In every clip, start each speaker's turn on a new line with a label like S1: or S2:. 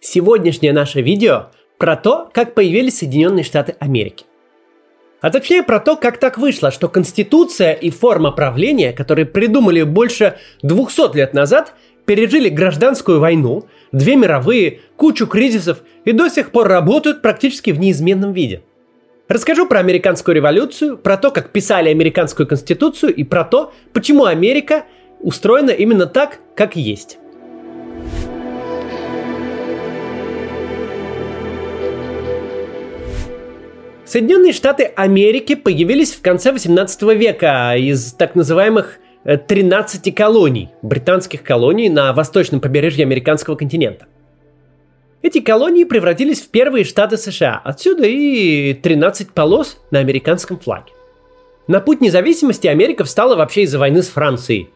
S1: Сегодняшнее наше видео про то, как появились Соединенные Штаты Америки. А точнее про то, как так вышло, что Конституция и форма правления, которые придумали больше 200 лет назад, пережили гражданскую войну, две мировые, кучу кризисов и до сих пор работают практически в неизменном виде. Расскажу про американскую революцию, про то, как писали американскую конституцию и про то, почему Америка устроена именно так, как есть. Соединенные Штаты Америки появились в конце 18 века из так называемых 13 э, колоний, британских колоний на восточном побережье американского континента. Эти колонии превратились в первые штаты США, отсюда и 13 полос на американском флаге. На путь независимости Америка встала вообще из-за войны с Францией.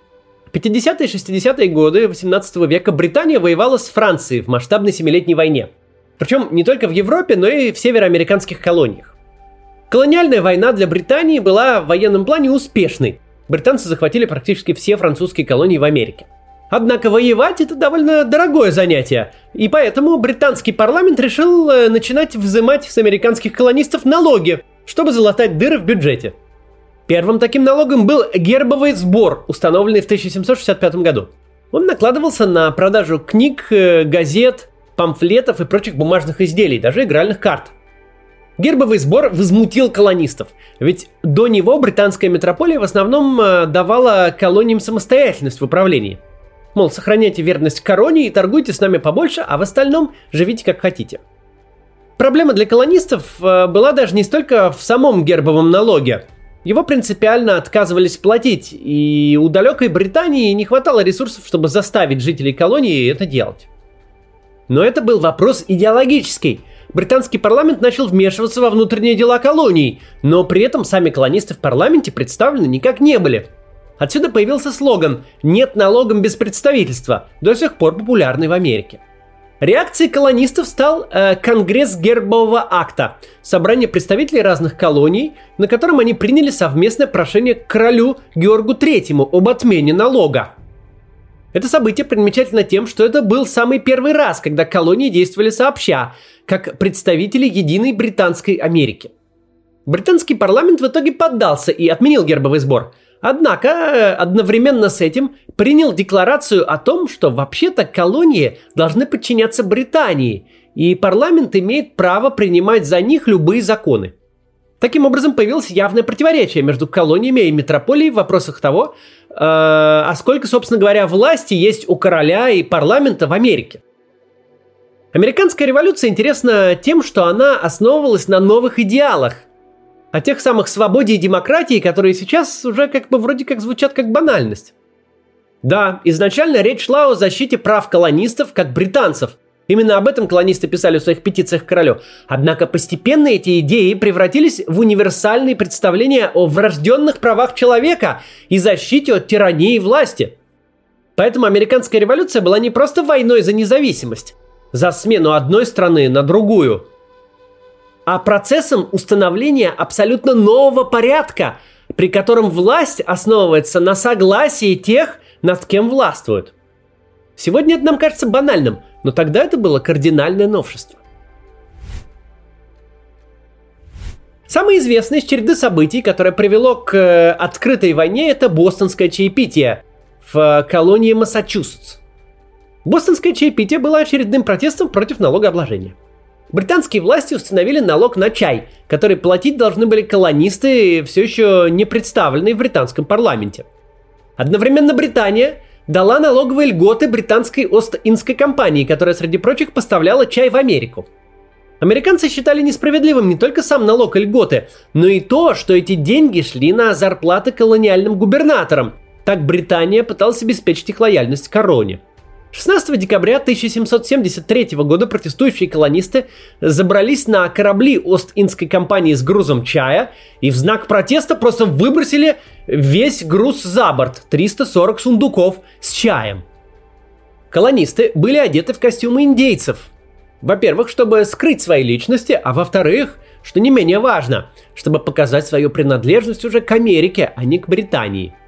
S1: В 50-е и 60-е годы 18 века Британия воевала с Францией в масштабной семилетней войне. Причем не только в Европе, но и в североамериканских колониях. Колониальная война для Британии была в военном плане успешной. Британцы захватили практически все французские колонии в Америке. Однако воевать это довольно дорогое занятие, и поэтому британский парламент решил э, начинать взимать с американских колонистов налоги, чтобы залатать дыры в бюджете. Первым таким налогом был гербовый сбор, установленный в 1765 году. Он накладывался на продажу книг, э, газет, памфлетов и прочих бумажных изделий, даже игральных карт – Гербовый сбор возмутил колонистов, ведь до него британская метрополия в основном э, давала колониям самостоятельность в управлении. Мол, сохраняйте верность короне и торгуйте с нами побольше, а в остальном живите как хотите. Проблема для колонистов э, была даже не столько в самом гербовом налоге. Его принципиально отказывались платить, и у далекой Британии не хватало ресурсов, чтобы заставить жителей колонии это делать. Но это был вопрос идеологический – британский парламент начал вмешиваться во внутренние дела колоний, но при этом сами колонисты в парламенте представлены никак не были. Отсюда появился слоган «Нет налогом без представительства», до сих пор популярный в Америке. Реакцией колонистов стал э, Конгресс Гербового акта, собрание представителей разных колоний, на котором они приняли совместное прошение к королю Георгу III об отмене налога. Это событие примечательно тем, что это был самый первый раз, когда колонии действовали сообща, как представители единой Британской Америки. Британский парламент в итоге поддался и отменил гербовый сбор. Однако э, одновременно с этим принял декларацию о том, что вообще-то колонии должны подчиняться Британии, и парламент имеет право принимать за них любые законы. Таким образом, появилось явное противоречие между колониями и метрополией в вопросах того, э, а сколько, собственно говоря, власти есть у короля и парламента в Америке. Американская революция интересна тем, что она основывалась на новых идеалах, о тех самых свободе и демократии, которые сейчас уже как бы вроде как звучат как банальность. Да, изначально речь шла о защите прав колонистов как британцев, Именно об этом колонисты писали в своих петициях к королю. Однако постепенно эти идеи превратились в универсальные представления о врожденных правах человека и защите от тирании власти. Поэтому американская революция была не просто войной за независимость, за смену одной страны на другую, а процессом установления абсолютно нового порядка, при котором власть основывается на согласии тех, над кем властвуют. Сегодня это нам кажется банальным – но тогда это было кардинальное новшество. Самое известное из череды событий, которое привело к э, открытой войне, это бостонское чаепитие в э, колонии Массачусетс. Бостонское чаепитие было очередным протестом против налогообложения. Британские власти установили налог на чай, который платить должны были колонисты, все еще не представленные в британском парламенте. Одновременно Британия дала налоговые льготы британской Ост-Индской компании, которая, среди прочих, поставляла чай в Америку. Американцы считали несправедливым не только сам налог и льготы, но и то, что эти деньги шли на зарплаты колониальным губернаторам. Так Британия пыталась обеспечить их лояльность короне. 16 декабря 1773 года протестующие колонисты забрались на корабли Ост-Индской компании с грузом чая и в знак протеста просто выбросили весь груз за борт, 340 сундуков с чаем. Колонисты были одеты в костюмы индейцев. Во-первых, чтобы скрыть свои личности, а во-вторых, что не менее важно, чтобы показать свою принадлежность уже к Америке, а не к Британии –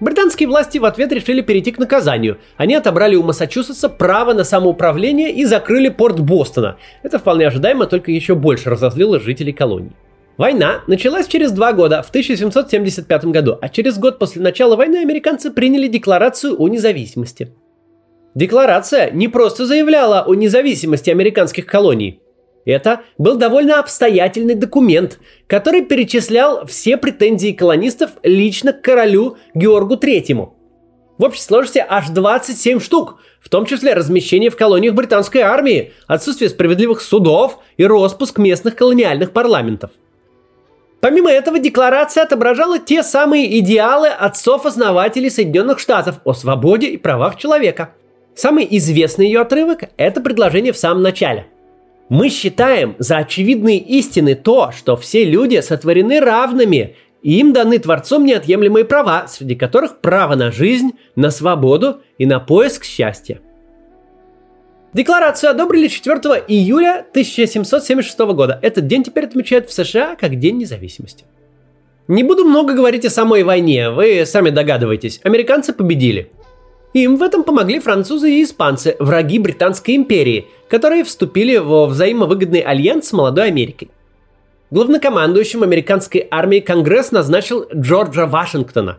S1: Британские власти в ответ решили перейти к наказанию. Они отобрали у Массачусетса право на самоуправление и закрыли порт Бостона. Это вполне ожидаемо, только еще больше разозлило жителей колонии. Война началась через два года, в 1775 году, а через год после начала войны американцы приняли Декларацию о независимости. Декларация не просто заявляла о независимости американских колоний. Это был довольно обстоятельный документ, который перечислял все претензии колонистов лично к королю Георгу Третьему. В общей сложности аж 27 штук, в том числе размещение в колониях британской армии, отсутствие справедливых судов и распуск местных колониальных парламентов – Помимо этого, декларация отображала те самые идеалы отцов-основателей Соединенных Штатов о свободе и правах человека. Самый известный ее отрывок – это предложение в самом начале. Мы считаем за очевидные истины то, что все люди сотворены равными, и им даны Творцом неотъемлемые права, среди которых право на жизнь, на свободу и на поиск счастья – Декларацию одобрили 4 июля 1776 года. Этот день теперь отмечают в США как День независимости. Не буду много говорить о самой войне, вы сами догадываетесь. Американцы победили. Им в этом помогли французы и испанцы, враги Британской империи, которые вступили во взаимовыгодный альянс с молодой Америкой. Главнокомандующим американской армии Конгресс назначил Джорджа Вашингтона.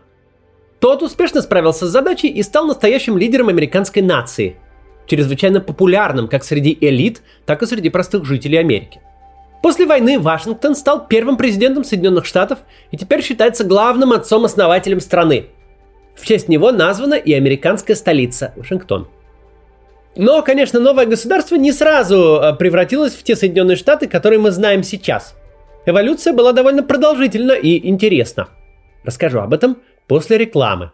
S1: Тот успешно справился с задачей и стал настоящим лидером американской нации – чрезвычайно популярным как среди элит, так и среди простых жителей Америки. После войны Вашингтон стал первым президентом Соединенных Штатов и теперь считается главным отцом-основателем страны. В честь него названа и американская столица – Вашингтон. Но, конечно, новое государство не сразу э, превратилось в те Соединенные Штаты, которые мы знаем сейчас. Эволюция была довольно продолжительна и интересна. Расскажу об этом после рекламы.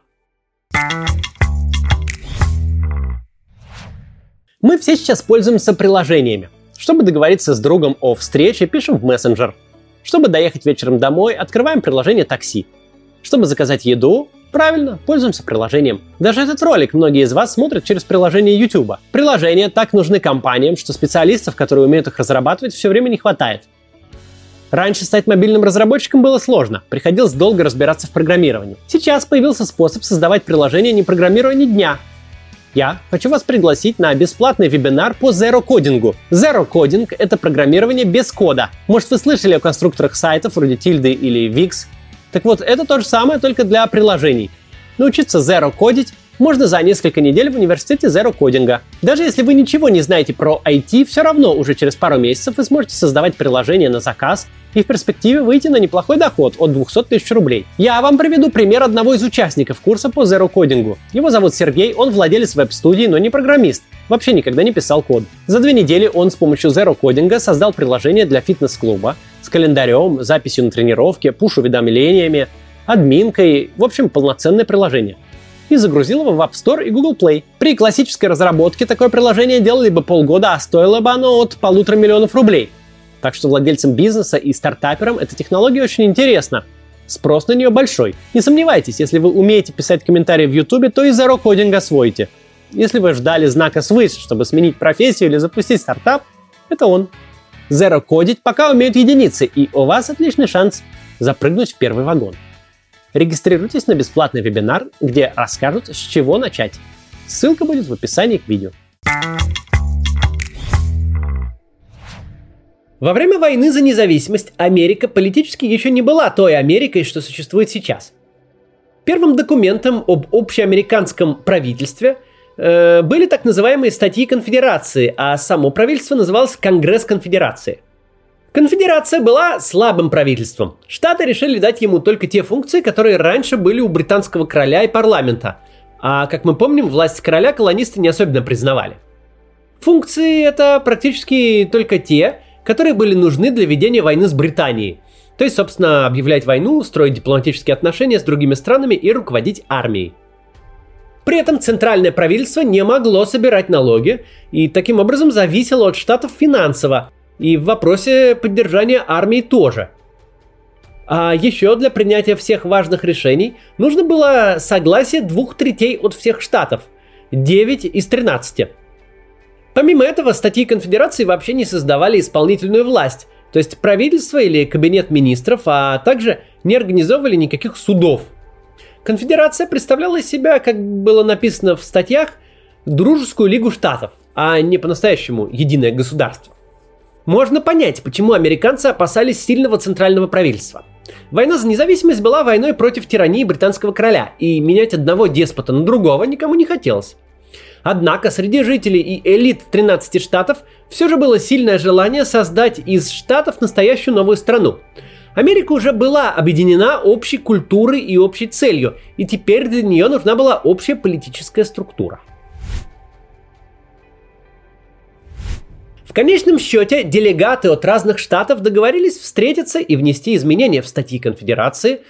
S1: Мы все сейчас пользуемся приложениями. Чтобы договориться с другом о встрече, пишем в мессенджер. Чтобы доехать вечером домой, открываем приложение такси. Чтобы заказать еду, правильно, пользуемся приложением. Даже этот ролик многие из вас смотрят через приложение YouTube. Приложения так нужны компаниям, что специалистов, которые умеют их разрабатывать, все время не хватает. Раньше стать мобильным разработчиком было сложно, приходилось долго разбираться в программировании. Сейчас появился способ создавать приложение, не программируя ни дня, я хочу вас пригласить на бесплатный вебинар по Zero кодингу. Zero кодинг — это программирование без кода. Может, вы слышали о конструкторах сайтов вроде Tilde или Wix? Так вот, это то же самое, только для приложений. Научиться Zero кодить можно за несколько недель в университете Zero кодинга. Даже если вы ничего не знаете про IT, все равно уже через пару месяцев вы сможете создавать приложение на заказ и в перспективе выйти на неплохой доход от 200 тысяч рублей. Я вам приведу пример одного из участников курса по Zero кодингу. Его зовут Сергей, он владелец веб-студии, но не программист. Вообще никогда не писал код. За две недели он с помощью Zero кодинга создал приложение для фитнес-клуба с календарем, записью на тренировке, пуш-уведомлениями, админкой, в общем, полноценное приложение и загрузил его в App Store и Google Play. При классической разработке такое приложение делали бы полгода, а стоило бы оно от полутора миллионов рублей. Так что владельцам бизнеса и стартаперам эта технология очень интересна. Спрос на нее большой. Не сомневайтесь, если вы умеете писать комментарии в YouTube, то и Zero Coding освоите. Если вы ждали знака свыше, чтобы сменить профессию или запустить стартап, это он. Zero кодить пока умеют единицы, и у вас отличный шанс запрыгнуть в первый вагон. Регистрируйтесь на бесплатный вебинар, где расскажут, с чего начать. Ссылка будет в описании к видео. Во время войны за независимость Америка политически еще не была той Америкой, что существует сейчас. Первым документом об общеамериканском правительстве э, были так называемые статьи конфедерации, а само правительство называлось Конгресс конфедерации. Конфедерация была слабым правительством. Штаты решили дать ему только те функции, которые раньше были у британского короля и парламента. А, как мы помним, власть короля колонисты не особенно признавали. Функции это практически только те, которые были нужны для ведения войны с Британией. То есть, собственно, объявлять войну, строить дипломатические отношения с другими странами и руководить армией. При этом центральное правительство не могло собирать налоги и таким образом зависело от штатов финансово, и в вопросе поддержания армии тоже. А еще для принятия всех важных решений нужно было согласие двух третей от всех штатов, 9 из 13. Помимо этого, статьи конфедерации вообще не создавали исполнительную власть, то есть правительство или кабинет министров, а также не организовывали никаких судов. Конфедерация представляла из себя, как было написано в статьях, дружескую лигу штатов, а не по-настоящему единое государство. Можно понять, почему американцы опасались сильного центрального правительства. Война за независимость была войной против тирании британского короля, и менять одного деспота на другого никому не хотелось. Однако среди жителей и элит 13 штатов все же было сильное желание создать из штатов настоящую новую страну. Америка уже была объединена общей культурой и общей целью, и теперь для нее нужна была общая политическая структура. В конечном счете, делегаты от разных штатов договорились встретиться и внести изменения в статьи конфедерации,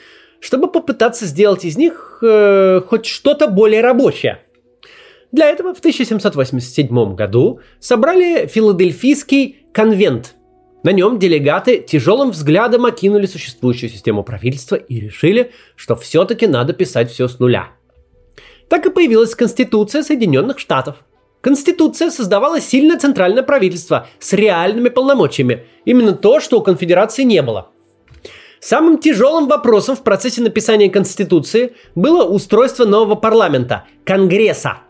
S1: чтобы попытаться сделать из них э, хоть что-то более рабочее – для этого в 1787 году собрали Филадельфийский конвент. На нем делегаты тяжелым взглядом окинули существующую систему правительства и решили, что все-таки надо писать все с нуля. Так и появилась Конституция Соединенных Штатов. Конституция создавала сильное центральное правительство с реальными полномочиями. Именно то, что у конфедерации не было. Самым тяжелым вопросом в процессе написания Конституции было устройство нового парламента – Конгресса –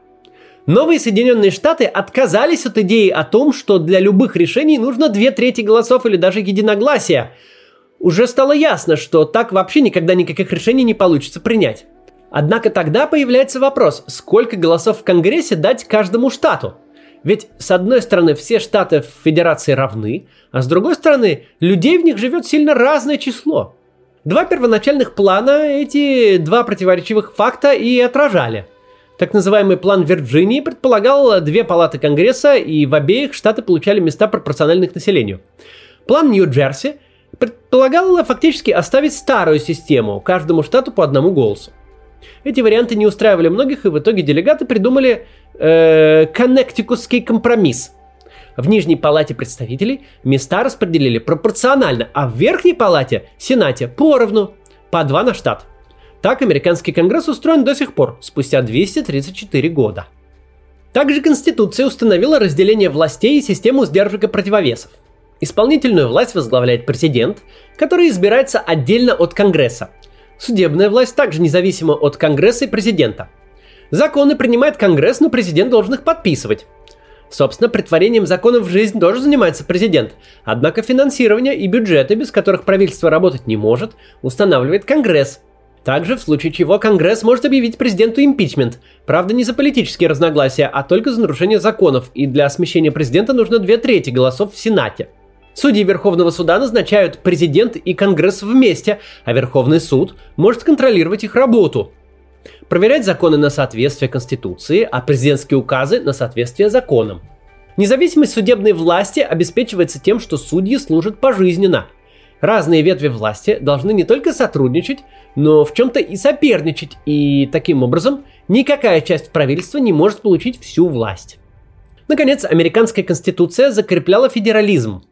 S1: Новые Соединенные Штаты отказались от идеи о том, что для любых решений нужно две трети голосов или даже единогласия. Уже стало ясно, что так вообще никогда никаких решений не получится принять. Однако тогда появляется вопрос, сколько голосов в Конгрессе дать каждому штату? Ведь, с одной стороны, все штаты в Федерации равны, а с другой стороны, людей в них живет сильно разное число. Два первоначальных плана эти два противоречивых факта и отражали – так называемый план Вирджинии предполагал две палаты Конгресса, и в обеих штаты получали места пропорциональных населению. План Нью-Джерси предполагал фактически оставить старую систему, каждому штату по одному голосу. Эти варианты не устраивали многих, и в итоге делегаты придумали э, коннектикусский компромисс. В нижней палате представителей места распределили пропорционально, а в верхней палате, Сенате, поровну, по два на штат – так американский конгресс устроен до сих пор, спустя 234 года. Также Конституция установила разделение властей и систему сдержек и противовесов. Исполнительную власть возглавляет президент, который избирается отдельно от Конгресса. Судебная власть также независима от Конгресса и президента. Законы принимает Конгресс, но президент должен их подписывать. Собственно, притворением законов в жизнь тоже занимается президент. Однако финансирование и бюджеты, без которых правительство работать не может, устанавливает Конгресс – также, в случае чего, Конгресс может объявить президенту импичмент. Правда, не за политические разногласия, а только за нарушение законов, и для смещения президента нужно две трети голосов в Сенате. Судьи Верховного суда назначают президент и Конгресс вместе, а Верховный суд может контролировать их работу. Проверять законы на соответствие Конституции, а президентские указы на соответствие законам. Независимость судебной власти обеспечивается тем, что судьи служат пожизненно – Разные ветви власти должны не только сотрудничать, но в чем-то и соперничать, и таким образом никакая часть правительства не может получить всю власть. Наконец, американская конституция закрепляла федерализм.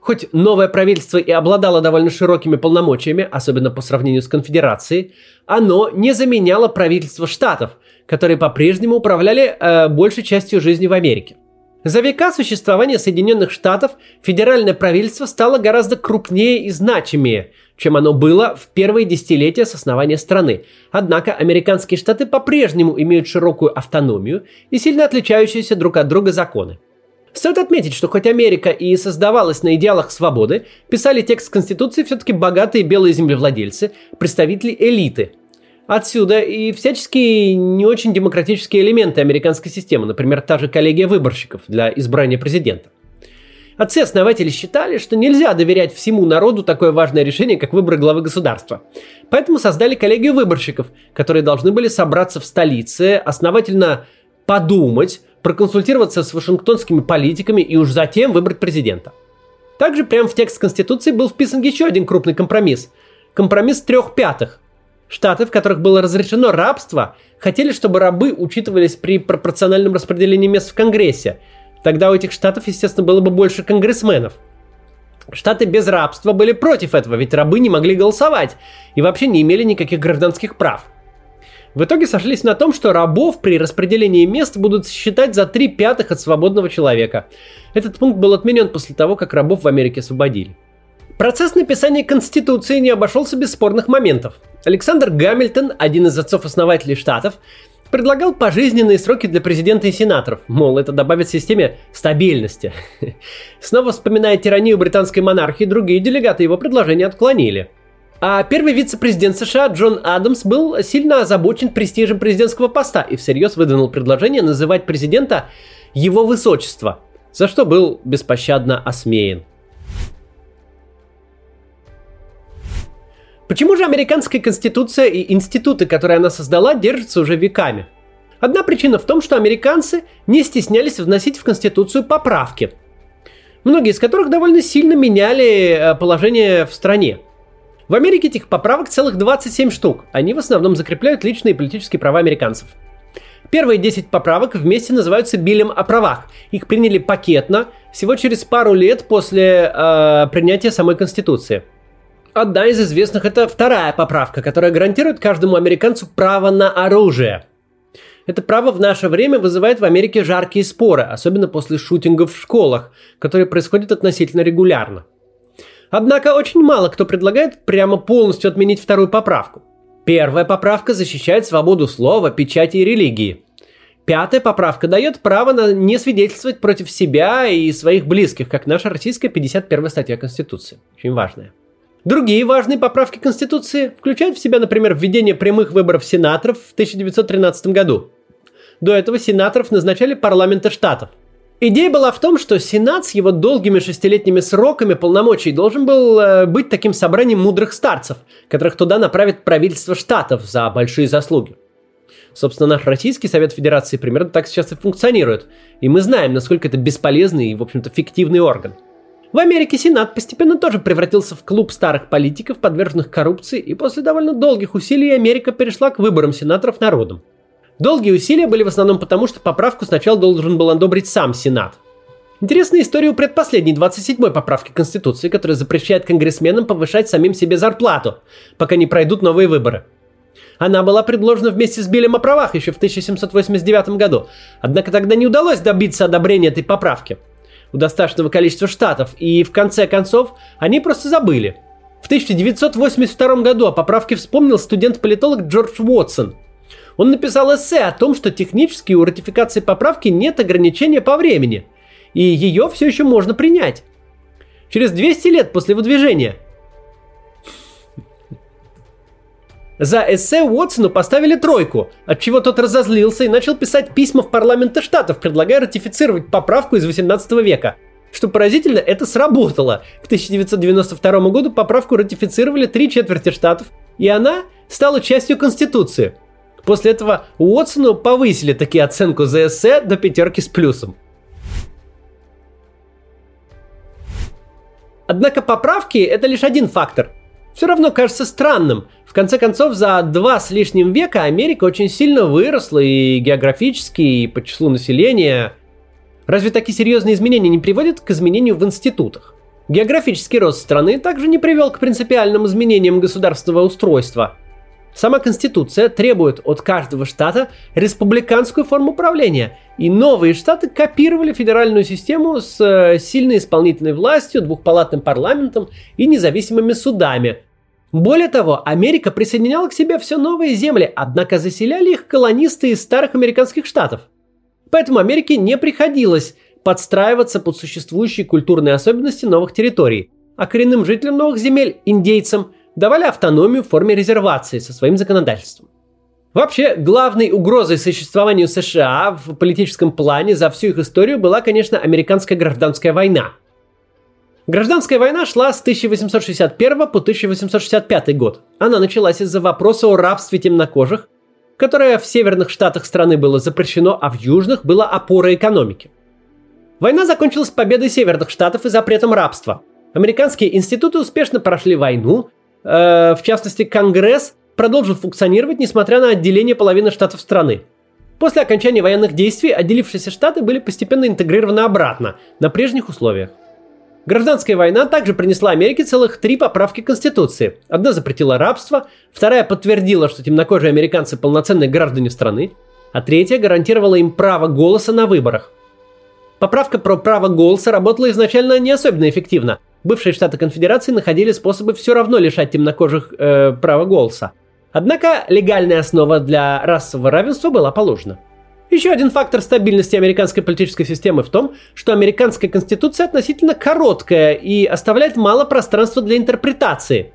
S1: Хоть новое правительство и обладало довольно широкими полномочиями, особенно по сравнению с конфедерацией, оно не заменяло правительство штатов, которые по-прежнему управляли э, большей частью жизни в Америке – за века существования Соединенных Штатов федеральное правительство стало гораздо крупнее и значимее, чем оно было в первые десятилетия с основания страны. Однако американские штаты по-прежнему имеют широкую автономию и сильно отличающиеся друг от друга законы. Стоит отметить, что хоть Америка и создавалась на идеалах свободы, писали текст Конституции все-таки богатые белые землевладельцы, представители элиты – Отсюда и всяческие не очень демократические элементы американской системы, например, та же коллегия выборщиков для избрания президента. Отцы-основатели считали, что нельзя доверять всему народу такое важное решение, как выбор главы государства. Поэтому создали коллегию выборщиков, которые должны были собраться в столице, основательно подумать, проконсультироваться с вашингтонскими политиками и уж затем выбрать президента. Также прямо в текст Конституции был вписан еще один крупный компромисс. Компромисс трех пятых – Штаты, в которых было разрешено рабство, хотели, чтобы рабы учитывались при пропорциональном распределении мест в Конгрессе. Тогда у этих штатов, естественно, было бы больше конгрессменов. Штаты без рабства были против этого, ведь рабы не могли голосовать и вообще не имели никаких гражданских прав. В итоге сошлись на том, что рабов при распределении мест будут считать за три пятых от свободного человека. Этот пункт был отменен после того, как рабов в Америке освободили. Процесс написания Конституции не обошелся без спорных моментов. Александр Гамильтон, один из отцов-основателей Штатов, предлагал пожизненные сроки для президента и сенаторов. Мол, это добавит системе стабильности. Снова вспоминая тиранию британской монархии, другие делегаты его предложения отклонили. А первый вице-президент США Джон Адамс был сильно озабочен престижем президентского поста и всерьез выдвинул предложение называть президента «Его Высочество», за что был беспощадно осмеян. Почему же американская конституция и институты, которые она создала, держатся уже веками? Одна причина в том, что американцы не стеснялись вносить в конституцию поправки, многие из которых довольно сильно меняли э, положение в стране. В Америке этих поправок целых 27 штук. Они в основном закрепляют личные и политические права американцев. Первые 10 поправок вместе называются Биллем о правах. Их приняли пакетно, всего через пару лет после э, принятия самой Конституции. Одна из известных это вторая поправка, которая гарантирует каждому американцу право на оружие. Это право в наше время вызывает в Америке жаркие споры, особенно после шутингов в школах, которые происходят относительно регулярно. Однако очень мало кто предлагает прямо полностью отменить вторую поправку. Первая поправка защищает свободу слова, печати и религии. Пятая поправка дает право на не свидетельствовать против себя и своих близких, как наша российская 51 статья Конституции. Очень важная. Другие важные поправки Конституции включают в себя, например, введение прямых выборов сенаторов в 1913 году. До этого сенаторов назначали парламенты штатов. Идея была в том, что Сенат с его долгими шестилетними сроками полномочий должен был э, быть таким собранием мудрых старцев, которых туда направит правительство штатов за большие заслуги. Собственно, наш Российский Совет Федерации примерно так сейчас и функционирует, и мы знаем, насколько это бесполезный и, в общем-то, фиктивный орган – в Америке Сенат постепенно тоже превратился в клуб старых политиков, подверженных коррупции, и после довольно долгих усилий Америка перешла к выборам сенаторов народом. Долгие усилия были в основном потому, что поправку сначала должен был одобрить сам Сенат. Интересная история у предпоследней 27-й поправки Конституции, которая запрещает конгрессменам повышать самим себе зарплату, пока не пройдут новые выборы. Она была предложена вместе с Биллем о правах еще в 1789 году, однако тогда не удалось добиться одобрения этой поправки – у достаточного количества штатов, и в конце концов они просто забыли. В 1982 году о поправке вспомнил студент-политолог Джордж Уотсон. Он написал эссе о том, что технически у ратификации поправки нет ограничения по времени, и ее все еще можно принять. Через 200 лет после выдвижения – За эссе Уотсону поставили тройку, от чего тот разозлился и начал писать письма в парламенты штатов, предлагая ратифицировать поправку из 18 века. Что поразительно, это сработало. К 1992 году поправку ратифицировали три четверти штатов, и она стала частью Конституции. После этого Уотсону повысили таки оценку за эссе до пятерки с плюсом. Однако поправки – это лишь один фактор все равно кажется странным. В конце концов, за два с лишним века Америка очень сильно выросла и географически, и по числу населения. Разве такие серьезные изменения не приводят к изменению в институтах? Географический рост страны также не привел к принципиальным изменениям государственного устройства – Сама Конституция требует от каждого штата республиканскую форму правления, и новые штаты копировали федеральную систему с э, сильной исполнительной властью, двухпалатным парламентом и независимыми судами. Более того, Америка присоединяла к себе все новые земли, однако заселяли их колонисты из старых американских штатов. Поэтому Америке не приходилось подстраиваться под существующие культурные особенности новых территорий, а коренным жителям новых земель, индейцам – давали автономию в форме резервации со своим законодательством. Вообще, главной угрозой существованию США в политическом плане за всю их историю была, конечно, американская гражданская война. Гражданская война шла с 1861 по 1865 год. Она началась из-за вопроса о рабстве темнокожих, которое в северных штатах страны было запрещено, а в южных было опорой экономики. Война закончилась победой северных штатов и запретом рабства. Американские институты успешно прошли войну, Э, в частности, Конгресс продолжил функционировать, несмотря на отделение половины штатов страны. После окончания военных действий отделившиеся штаты были постепенно интегрированы обратно, на прежних условиях. Гражданская война также принесла Америке целых три поправки Конституции. Одна запретила рабство, вторая подтвердила, что темнокожие американцы полноценные граждане страны, а третья гарантировала им право голоса на выборах. Поправка про право голоса работала изначально не особенно эффективно. Бывшие штаты конфедерации находили способы все равно лишать темнокожих э, права голоса. Однако легальная основа для расового равенства была положена. Еще один фактор стабильности американской политической системы в том, что американская конституция относительно короткая и оставляет мало пространства для интерпретации.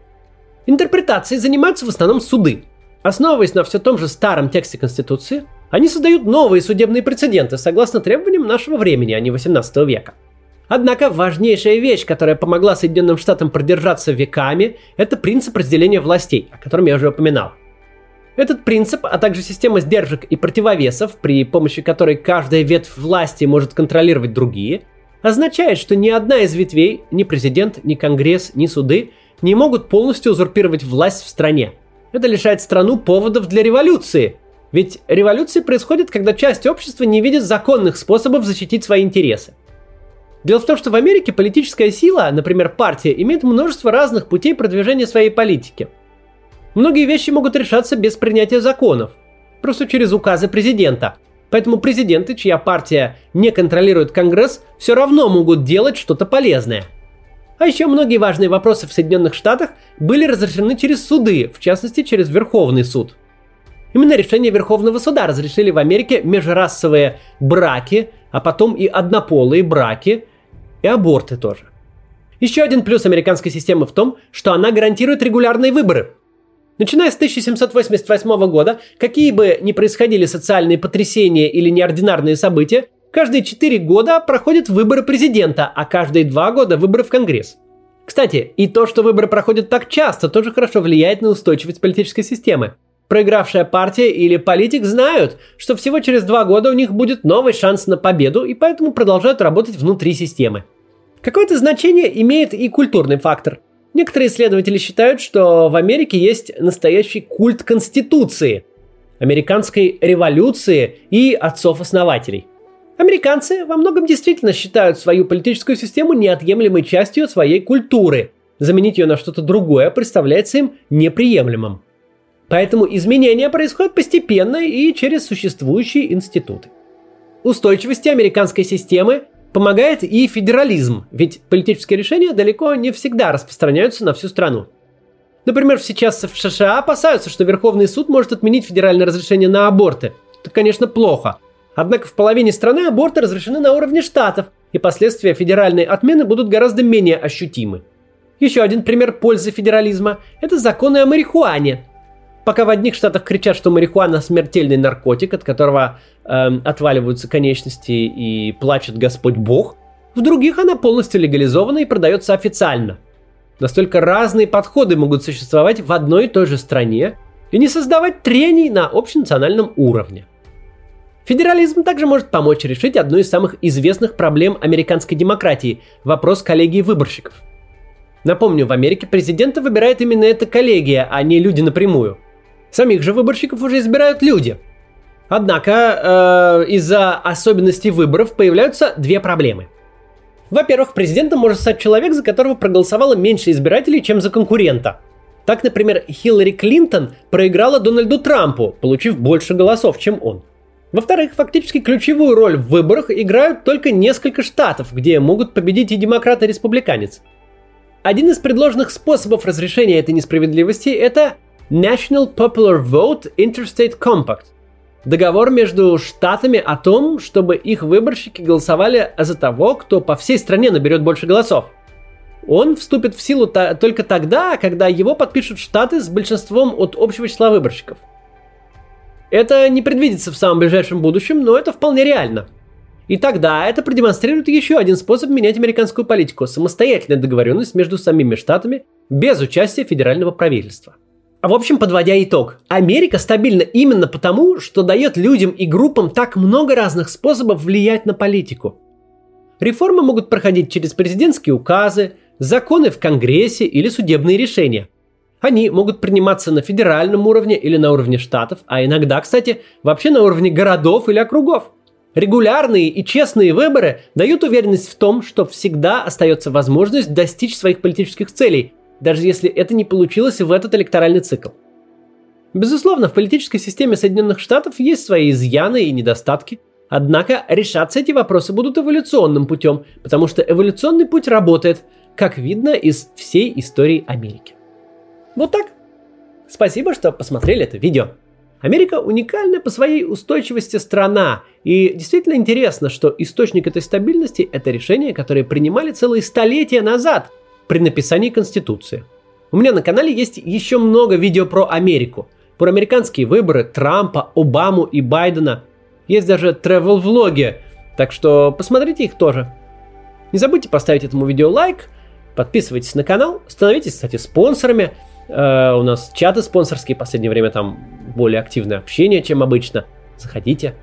S1: Интерпретацией занимаются в основном суды. Основываясь на все том же старом тексте Конституции, они создают новые судебные прецеденты согласно требованиям нашего времени, а не 18 века. Однако важнейшая вещь, которая помогла Соединенным Штатам продержаться веками, это принцип разделения властей, о котором я уже упоминал. Этот принцип, а также система сдержек и противовесов, при помощи которой каждая ветвь власти может контролировать другие, означает, что ни одна из ветвей, ни президент, ни конгресс, ни суды не могут полностью узурпировать власть в стране. Это лишает страну поводов для революции. Ведь революции происходят, когда часть общества не видит законных способов защитить свои интересы. Дело в том, что в Америке политическая сила, например, партия, имеет множество разных путей продвижения своей политики. Многие вещи могут решаться без принятия законов, просто через указы президента. Поэтому президенты, чья партия не контролирует Конгресс, все равно могут делать что-то полезное. А еще многие важные вопросы в Соединенных Штатах были разрешены через суды, в частности через Верховный суд. Именно решение Верховного суда разрешили в Америке межрасовые браки, а потом и однополые браки, и аборты тоже. Еще один плюс американской системы в том, что она гарантирует регулярные выборы. Начиная с 1788 года, какие бы ни происходили социальные потрясения или неординарные события, каждые 4 года проходят выборы президента, а каждые 2 года выборы в Конгресс. Кстати, и то, что выборы проходят так часто, тоже хорошо влияет на устойчивость политической системы. Проигравшая партия или политик знают, что всего через два года у них будет новый шанс на победу, и поэтому продолжают работать внутри системы. Какое-то значение имеет и культурный фактор. Некоторые исследователи считают, что в Америке есть настоящий культ Конституции, американской революции и отцов-основателей. Американцы во многом действительно считают свою политическую систему неотъемлемой частью своей культуры. Заменить ее на что-то другое представляется им неприемлемым. Поэтому изменения происходят постепенно и через существующие институты. Устойчивости американской системы Помогает и федерализм, ведь политические решения далеко не всегда распространяются на всю страну. Например, сейчас в США опасаются, что Верховный суд может отменить федеральное разрешение на аборты. Это, конечно, плохо. Однако в половине страны аборты разрешены на уровне штатов, и последствия федеральной отмены будут гораздо менее ощутимы. Еще один пример пользы федерализма – это законы о марихуане, Пока в одних штатах кричат, что марихуана смертельный наркотик, от которого э, отваливаются конечности и плачет Господь Бог, в других она полностью легализована и продается официально. Настолько разные подходы могут существовать в одной и той же стране и не создавать трений на общенациональном уровне. Федерализм также может помочь решить одну из самых известных проблем американской демократии – вопрос коллегии выборщиков. Напомню, в Америке президента выбирает именно эта коллегия, а не люди напрямую. Самих же выборщиков уже избирают люди. Однако э, из-за особенностей выборов появляются две проблемы. Во-первых, президентом может стать человек, за которого проголосовало меньше избирателей, чем за конкурента. Так, например, Хиллари Клинтон проиграла Дональду Трампу, получив больше голосов, чем он. Во-вторых, фактически ключевую роль в выборах играют только несколько штатов, где могут победить и демократ, и республиканец. Один из предложенных способов разрешения этой несправедливости – это National Popular Vote Interstate Compact – договор между штатами о том, чтобы их выборщики голосовали за того, кто по всей стране наберет больше голосов. Он вступит в силу та- только тогда, когда его подпишут штаты с большинством от общего числа выборщиков. Это не предвидится в самом ближайшем будущем, но это вполне реально. И тогда это продемонстрирует еще один способ менять американскую политику – самостоятельная договоренность между самими штатами без участия федерального правительства. А в общем, подводя итог, Америка стабильна именно потому, что дает людям и группам так много разных способов влиять на политику. Реформы могут проходить через президентские указы, законы в Конгрессе или судебные решения. Они могут приниматься на федеральном уровне или на уровне штатов, а иногда, кстати, вообще на уровне городов или округов. Регулярные и честные выборы дают уверенность в том, что всегда остается возможность достичь своих политических целей – даже если это не получилось в этот электоральный цикл. Безусловно, в политической системе Соединенных Штатов есть свои изъяны и недостатки, однако решаться эти вопросы будут эволюционным путем, потому что эволюционный путь работает, как видно из всей истории Америки. Вот так. Спасибо, что посмотрели это видео. Америка уникальна по своей устойчивости страна, и действительно интересно, что источник этой стабильности – это решения, которые принимали целые столетия назад при написании Конституции. У меня на канале есть еще много видео про Америку, про американские выборы Трампа, Обаму и Байдена. Есть даже travel-влоги, так что посмотрите их тоже. Не забудьте поставить этому видео лайк, подписывайтесь на канал, становитесь, кстати, спонсорами. Э, у нас чаты спонсорские, в последнее время там более активное общение, чем обычно. Заходите.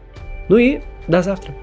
S1: Ну и до завтра.